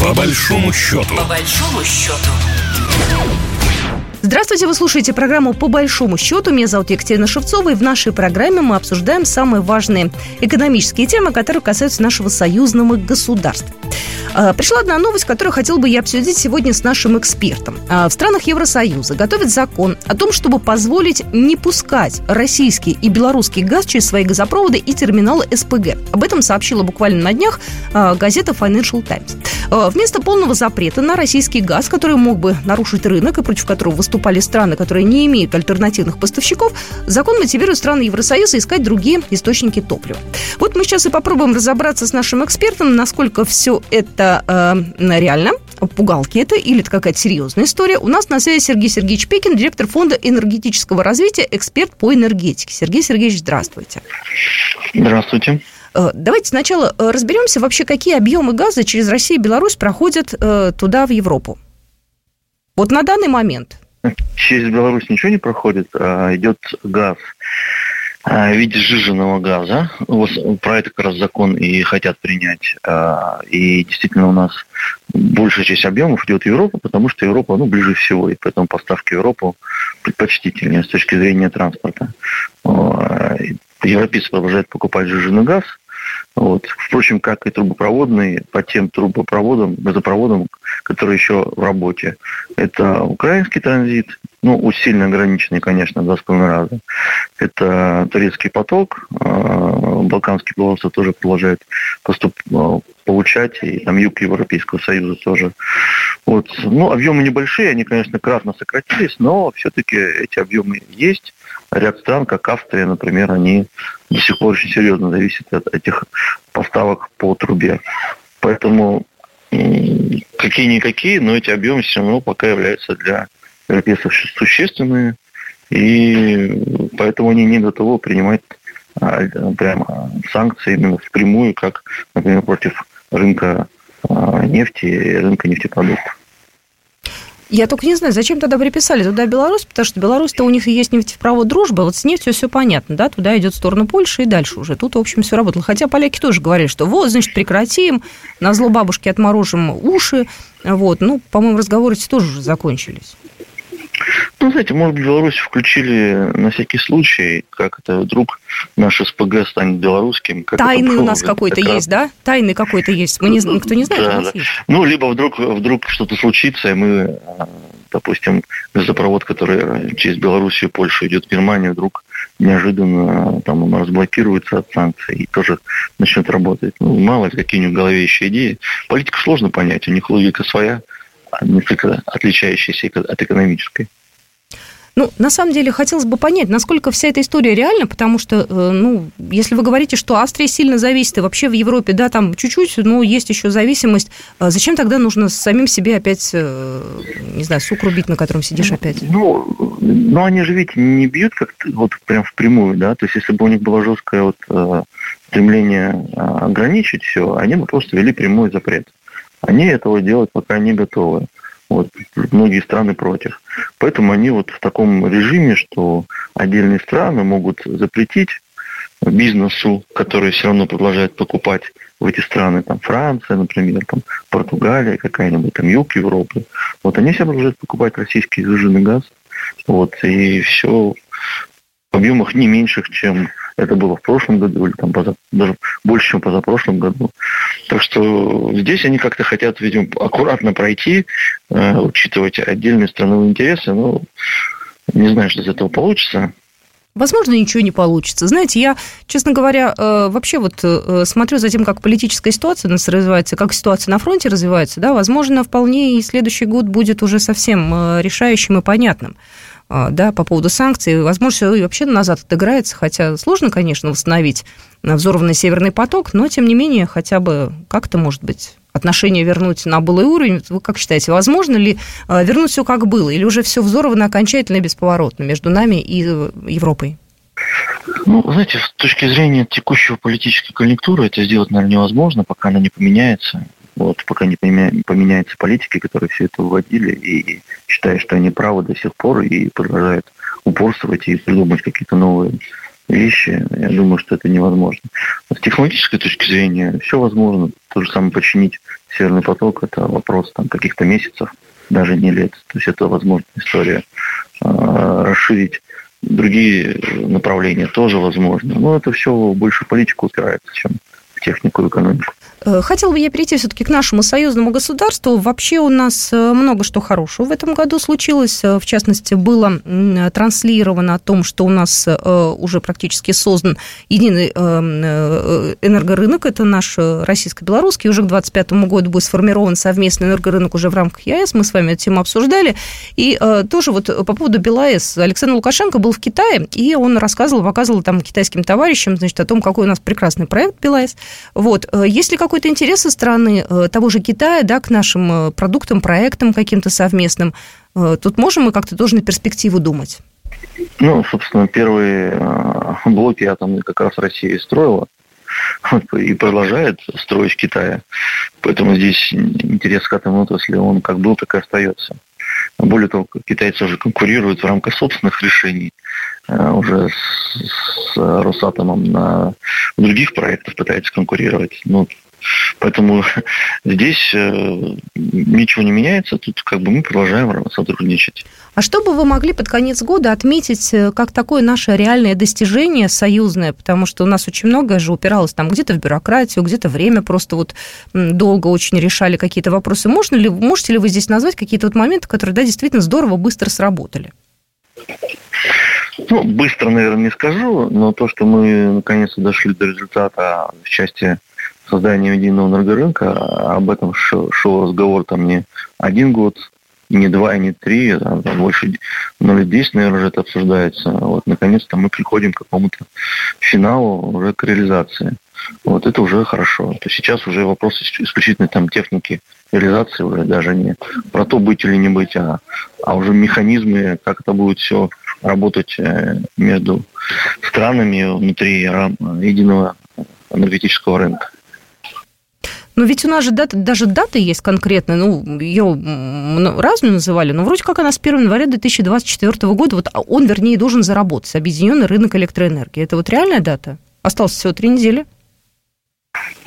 По большому счету. По большому счету. Здравствуйте, вы слушаете программу «По большому счету». Меня зовут Екатерина Шевцова, и в нашей программе мы обсуждаем самые важные экономические темы, которые касаются нашего союзного государства. А, пришла одна новость, которую хотел бы я обсудить сегодня с нашим экспертом. А, в странах Евросоюза готовят закон о том, чтобы позволить не пускать российский и белорусский газ через свои газопроводы и терминалы СПГ. Об этом сообщила буквально на днях а, газета Financial Times. Вместо полного запрета на российский газ, который мог бы нарушить рынок и против которого выступали страны, которые не имеют альтернативных поставщиков, закон мотивирует страны Евросоюза искать другие источники топлива. Вот мы сейчас и попробуем разобраться с нашим экспертом, насколько все это э, реально, пугалки это или это какая-то серьезная история. У нас на связи Сергей Сергеевич Пекин, директор фонда энергетического развития, эксперт по энергетике. Сергей Сергеевич, здравствуйте. Здравствуйте. Э, давайте сначала э, разберемся вообще, какие объемы газа через Россию и Беларусь проходят э, туда, в Европу. Вот на данный момент. Через Беларусь ничего не проходит, а идет газ в виде сжиженного газа. Вот про это как раз закон и хотят принять. А, и действительно у нас большая часть объемов идет в Европу, потому что Европа ну, ближе всего, и поэтому поставки в Европу предпочтительнее с точки зрения транспорта. Европейцы продолжают покупать сжиженный газ – вот. Впрочем, как и трубопроводный, по тем трубопроводам, газопроводам, которые еще в работе. Это украинский транзит, ну, сильно ограниченный, конечно, два с половиной раза. Это турецкий поток, а, балканские полуостров тоже продолжает поступ, а, получать, и там юг Европейского Союза тоже. Вот. Ну, объемы небольшие, они, конечно, кратно сократились, но все-таки эти объемы есть. Ряд стран, как Австрия, например, они до сих пор очень серьезно зависят от этих поставок по трубе. Поэтому какие-никакие, но эти объемы все равно пока являются для европейцев существенные, и поэтому они не готовы принимать а, прямо санкции именно впрямую, как, например, против рынка а, нефти и рынка нефтепродуктов. Я только не знаю, зачем тогда приписали туда Беларусь, потому что Беларусь-то у них есть нефтепровод дружба, вот с нефтью все понятно, да, туда идет в сторону Польши и дальше уже. Тут, в общем, все работало. Хотя поляки тоже говорили, что вот, значит, прекратим, на зло бабушки отморожим уши, вот. Ну, по-моему, разговоры эти тоже уже закончились. Ну, знаете, может быть, Беларусь включили на всякий случай, как это вдруг наш СПГ станет белорусским. Как Тайный у нас какой-то есть, да? Тайный какой-то есть. Мы не, никто не знает, да, да. Есть. Ну, либо вдруг, вдруг что-то случится, и мы, допустим, газопровод, который через Белоруссию и Польшу идет в Германию, вдруг неожиданно там он разблокируется от санкций и тоже начнет работать. Ну, мало ли, какие у них в голове еще идеи. Политику сложно понять, у них логика своя несколько отличающаяся от экономической. Ну, на самом деле, хотелось бы понять, насколько вся эта история реальна, потому что, э, ну, если вы говорите, что Австрия сильно зависит, и вообще в Европе, да, там чуть-чуть, но есть еще зависимость, э, зачем тогда нужно самим себе опять, э, не знаю, сук рубить, на котором сидишь опять? Ну, ну они же ведь не бьют как вот прям впрямую, да, то есть если бы у них было жесткое вот стремление ограничить все, они бы просто ввели прямой запрет. Они этого делать пока не готовы. Вот, многие страны против. Поэтому они вот в таком режиме, что отдельные страны могут запретить бизнесу, который все равно продолжает покупать в эти страны, там Франция, например, там Португалия какая-нибудь, там юг Европы. Вот они все продолжают покупать российский сжиженный газ. Вот, и все в объемах не меньших, чем это было в прошлом году, или там поза, даже больше, чем позапрошлом году. Так что здесь они как-то хотят, видимо, аккуратно пройти, э, учитывать отдельные страновые интересы. Но не знаю, что из этого получится. Возможно, ничего не получится. Знаете, я, честно говоря, э, вообще вот э, смотрю за тем, как политическая ситуация у нас развивается, как ситуация на фронте развивается, да, возможно, вполне и следующий год будет уже совсем э, решающим и понятным. А, да, по поводу санкций. Возможно, все вообще назад отыграется, хотя сложно, конечно, восстановить взорванный Северный поток, но, тем не менее, хотя бы как-то, может быть, отношения вернуть на былый уровень. Вы как считаете, возможно ли а, вернуть все как было, или уже все взорвано окончательно и бесповоротно между нами и э, Европой? Ну, знаете, с точки зрения текущего политической конъюнктуры это сделать, наверное, невозможно, пока она не поменяется. Вот, пока не поменяются политики, которые все это вводили, и считая, что они правы до сих пор, и продолжают упорствовать и придумать какие-то новые вещи, я думаю, что это невозможно. С технологической точки зрения все возможно. То же самое починить Северный поток – это вопрос там, каких-то месяцев, даже не лет. То есть это возможная история. А, расширить другие направления тоже возможно. Но это все больше политику упирается, чем в технику и экономику. Э, хотела бы я перейти все-таки к нашему союзному государству. Вообще у нас э, много что хорошего в этом году случилось. Э, в частности, было транслировано о том, что у нас уже практически создан единый энергорынок. Это наш российско-белорусский. Уже к 2025 году будет сформирован совместный энергорынок уже в рамках ЕАЭС. Мы с вами эту тему обсуждали. И тоже вот по поводу БелАЭС. Александр Лукашенко был в Китае, и он рассказывал, показывал там китайским товарищам, значит, о том, какой у нас прекрасный проект БелАЭС. Вот. Есть ли какой-то интерес со стороны э, того же Китая да, к нашим э, продуктам, проектам каким-то совместным? Э, тут можем мы как-то тоже на перспективу думать? Ну, собственно, первые блоки атомные как раз Россия строила и продолжает строить Китая. Поэтому здесь интерес к атомной отрасли, он как был, так и остается. Более того, китайцы уже конкурируют в рамках собственных решений уже с, с Росатомом на других проектах пытаются конкурировать. Ну, Поэтому здесь э, ничего не меняется, тут как бы мы продолжаем сотрудничать. А что бы вы могли под конец года отметить э, как такое наше реальное достижение союзное? Потому что у нас очень многое же упиралось там где-то в бюрократию, где-то время просто вот долго очень решали какие-то вопросы. Можно ли, можете ли вы здесь назвать какие-то вот моменты, которые, да, действительно здорово, быстро сработали? Ну, быстро, наверное, не скажу, но то, что мы наконец-то дошли до результата в части создания единого энергорынка, а об этом шел, разговор там не один год, не два, не три, а там больше, ну, 10, наверное, уже это обсуждается. Вот, наконец-то мы приходим к какому-то финалу, уже к реализации. Вот это уже хорошо. То сейчас уже вопрос исключительно там техники реализации уже даже не про то быть или не быть, а, а уже механизмы, как это будет все работать э, между странами внутри единого энергетического рынка. Но ведь у нас же дата, даже дата есть конкретная, ну, ее разную называли, но вроде как она с 1 января 2024 года, вот а он, вернее, должен заработать, объединенный рынок электроэнергии. Это вот реальная дата? Осталось всего три недели?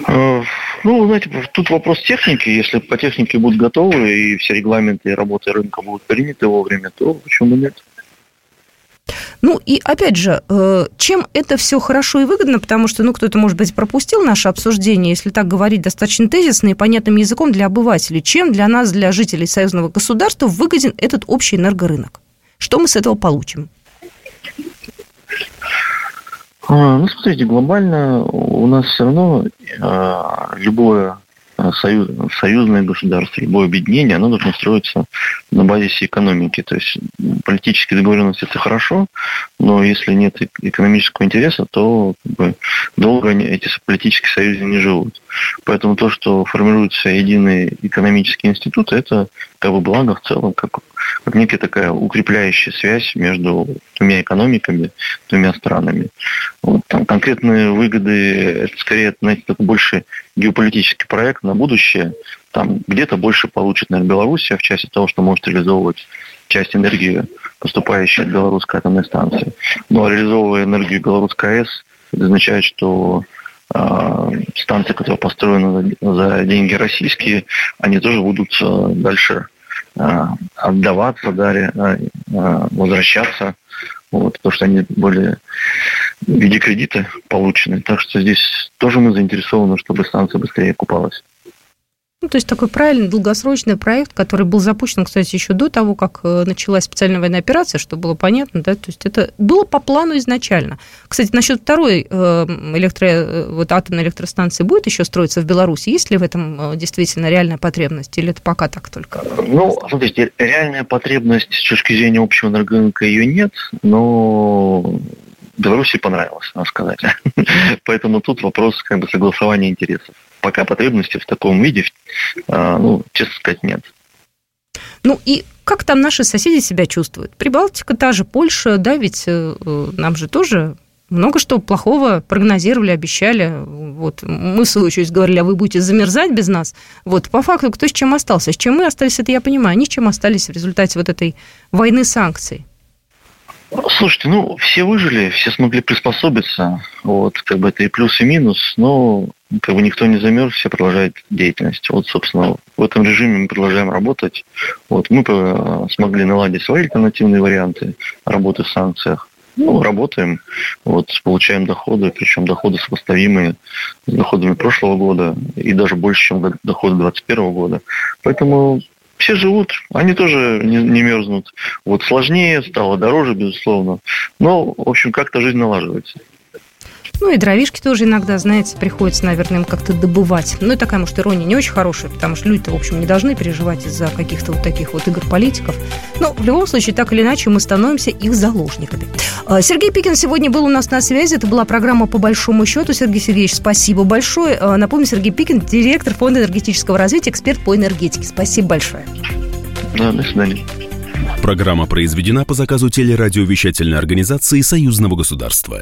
Э, ну, знаете, тут вопрос техники. Если по технике будут готовы и все регламенты и работы рынка будут приняты вовремя, то почему нет? Ну и опять же, э, чем это все хорошо и выгодно, потому что, ну, кто-то, может быть, пропустил наше обсуждение, если так говорить достаточно тезисно и понятным языком для обывателей, чем для нас, для жителей союзного государства выгоден этот общий энергорынок? Что мы с этого получим? А, ну, смотрите, глобально у нас все равно а, любое Э, союз, союзное государство, любое объединение, оно должно строиться на базисе экономики. То есть политические договоренности это хорошо, но если нет экономического интереса, то как бы, долго эти политические союзы не живут. Поэтому то, что формируется единый экономический институт, это как бы благо в целом, как, как некая такая укрепляющая связь между двумя экономиками, двумя странами. Вот, там конкретные выгоды, это скорее, знаете, такой больше геополитический проект на будущее. Там где-то больше получит, наверное, Белоруссия в части того, что может реализовывать часть энергии, поступающей от белорусской атомной станции. Но реализовывая энергию белорусской АЭС, это означает, что э, станции, которые построены за, деньги российские, они тоже будут э, дальше э, отдаваться, далее, возвращаться, вот, потому что они более в виде кредита получены. Так что здесь тоже мы заинтересованы, чтобы станция быстрее окупалась. Ну, то есть такой правильный долгосрочный проект, который был запущен, кстати, еще до того, как э, началась специальная военная операция, чтобы было понятно, да, то есть это было по плану изначально. Кстати, насчет второй э, электро, э, вот атомной электростанции будет еще строиться в Беларуси? Есть ли в этом действительно реальная потребность или это пока так только? Ну, смотрите, реальная потребность с точки зрения общего энергорынка ее нет, но Беларуси понравилось, надо сказать. Поэтому тут вопрос как бы согласования интересов. Пока потребности в таком виде, а, ну, честно сказать, нет. Ну и как там наши соседи себя чувствуют? Прибалтика, та же Польша, да, ведь э, нам же тоже много что плохого прогнозировали, обещали. Вот. Мы, в свою очередь, говорили, а вы будете замерзать без нас. Вот. По факту, кто с чем остался? С чем мы остались, это я понимаю. Они с чем остались в результате вот этой войны санкций? Слушайте, ну, все выжили, все смогли приспособиться. Вот, как бы это и плюс, и минус, но как бы никто не замерз, все продолжают деятельность. Вот, собственно, в этом режиме мы продолжаем работать. Вот, мы э, смогли наладить свои альтернативные варианты работы в санкциях. Ну, работаем, вот, получаем доходы, причем доходы сопоставимые с доходами прошлого года и даже больше, чем доходы 2021 года. Поэтому все живут, они тоже не, не мерзнут. Вот сложнее, стало дороже, безусловно. Но, в общем, как-то жизнь налаживается. Ну и дровишки тоже иногда, знаете, приходится, наверное, им как-то добывать. Ну и такая, может, ирония не очень хорошая, потому что люди-то, в общем, не должны переживать из-за каких-то вот таких вот игр политиков. Но в любом случае, так или иначе, мы становимся их заложниками. А, Сергей Пикин сегодня был у нас на связи. Это была программа «По большому счету». Сергей Сергеевич, спасибо большое. А, напомню, Сергей Пикин, директор Фонда энергетического развития, эксперт по энергетике. Спасибо большое. Да, до свидания. Программа произведена по заказу телерадиовещательной организации Союзного государства.